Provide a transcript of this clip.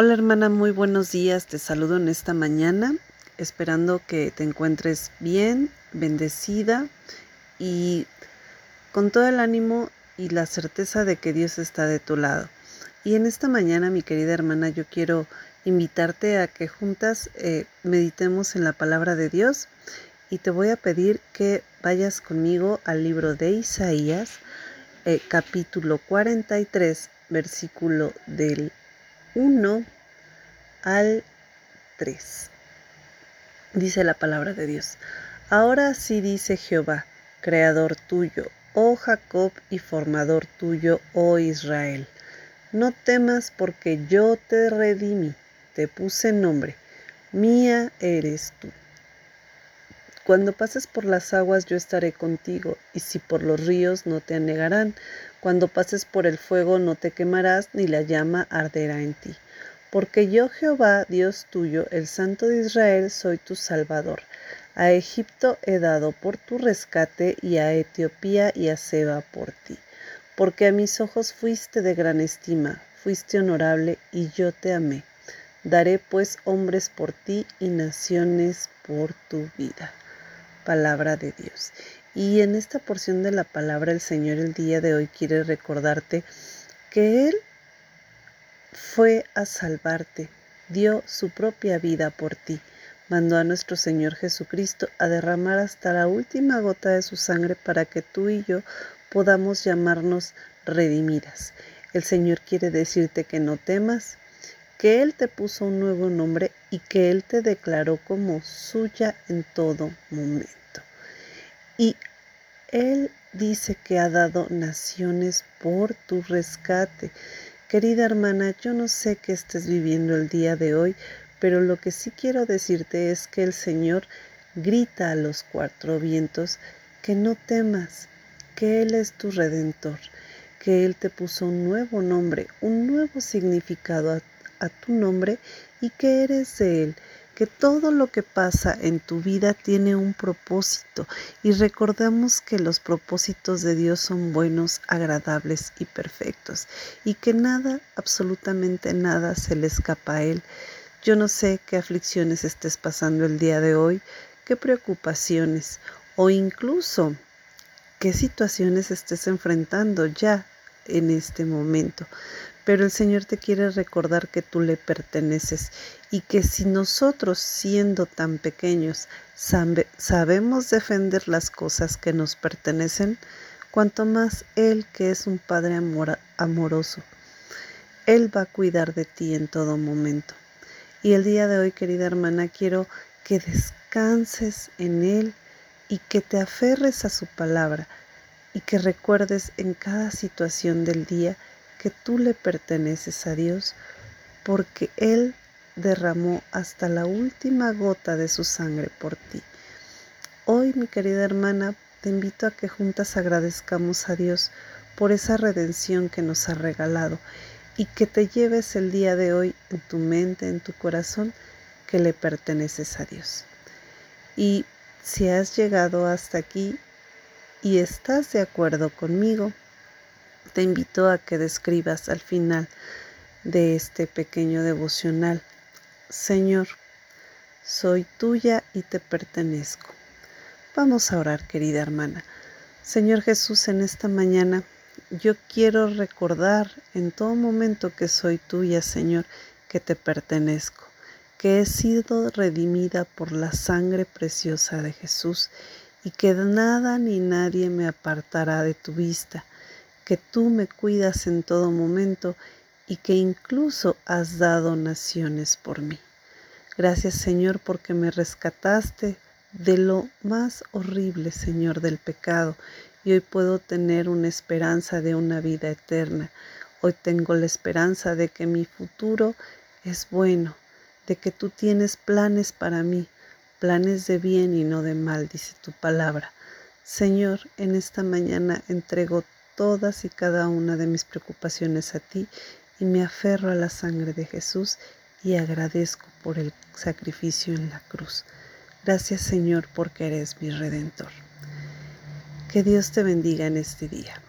Hola hermana, muy buenos días. Te saludo en esta mañana, esperando que te encuentres bien, bendecida y con todo el ánimo y la certeza de que Dios está de tu lado. Y en esta mañana, mi querida hermana, yo quiero invitarte a que juntas eh, meditemos en la palabra de Dios y te voy a pedir que vayas conmigo al libro de Isaías, eh, capítulo 43, versículo del 1 al 3. Dice la palabra de Dios. Ahora sí dice Jehová, creador tuyo, oh Jacob y formador tuyo, oh Israel. No temas porque yo te redimí, te puse nombre, mía eres tú. Cuando pases por las aguas yo estaré contigo, y si por los ríos no te anegarán. Cuando pases por el fuego no te quemarás, ni la llama arderá en ti. Porque yo Jehová, Dios tuyo, el Santo de Israel, soy tu Salvador. A Egipto he dado por tu rescate, y a Etiopía y a Seba por ti. Porque a mis ojos fuiste de gran estima, fuiste honorable, y yo te amé. Daré pues hombres por ti y naciones por tu vida palabra de Dios. Y en esta porción de la palabra el Señor el día de hoy quiere recordarte que Él fue a salvarte, dio su propia vida por ti, mandó a nuestro Señor Jesucristo a derramar hasta la última gota de su sangre para que tú y yo podamos llamarnos redimidas. El Señor quiere decirte que no temas, que Él te puso un nuevo nombre y que Él te declaró como suya en todo momento. Y Él dice que ha dado naciones por tu rescate. Querida hermana, yo no sé qué estés viviendo el día de hoy, pero lo que sí quiero decirte es que el Señor grita a los cuatro vientos que no temas, que Él es tu redentor, que Él te puso un nuevo nombre, un nuevo significado a, a tu nombre y que eres de Él que todo lo que pasa en tu vida tiene un propósito y recordamos que los propósitos de Dios son buenos, agradables y perfectos y que nada, absolutamente nada se le escapa a Él. Yo no sé qué aflicciones estés pasando el día de hoy, qué preocupaciones o incluso qué situaciones estés enfrentando ya en este momento. Pero el Señor te quiere recordar que tú le perteneces y que si nosotros, siendo tan pequeños, sabemos defender las cosas que nos pertenecen, cuanto más Él, que es un Padre amoroso, Él va a cuidar de ti en todo momento. Y el día de hoy, querida hermana, quiero que descanses en Él y que te aferres a su palabra y que recuerdes en cada situación del día que tú le perteneces a Dios porque Él derramó hasta la última gota de su sangre por ti. Hoy, mi querida hermana, te invito a que juntas agradezcamos a Dios por esa redención que nos ha regalado y que te lleves el día de hoy en tu mente, en tu corazón, que le perteneces a Dios. Y si has llegado hasta aquí y estás de acuerdo conmigo, te invito a que describas al final de este pequeño devocional, Señor, soy tuya y te pertenezco. Vamos a orar, querida hermana. Señor Jesús, en esta mañana yo quiero recordar en todo momento que soy tuya, Señor, que te pertenezco, que he sido redimida por la sangre preciosa de Jesús y que nada ni nadie me apartará de tu vista que tú me cuidas en todo momento y que incluso has dado naciones por mí. Gracias Señor porque me rescataste de lo más horrible, Señor, del pecado, y hoy puedo tener una esperanza de una vida eterna. Hoy tengo la esperanza de que mi futuro es bueno, de que tú tienes planes para mí, planes de bien y no de mal, dice tu palabra. Señor, en esta mañana entrego todas y cada una de mis preocupaciones a ti y me aferro a la sangre de Jesús y agradezco por el sacrificio en la cruz. Gracias Señor porque eres mi redentor. Que Dios te bendiga en este día.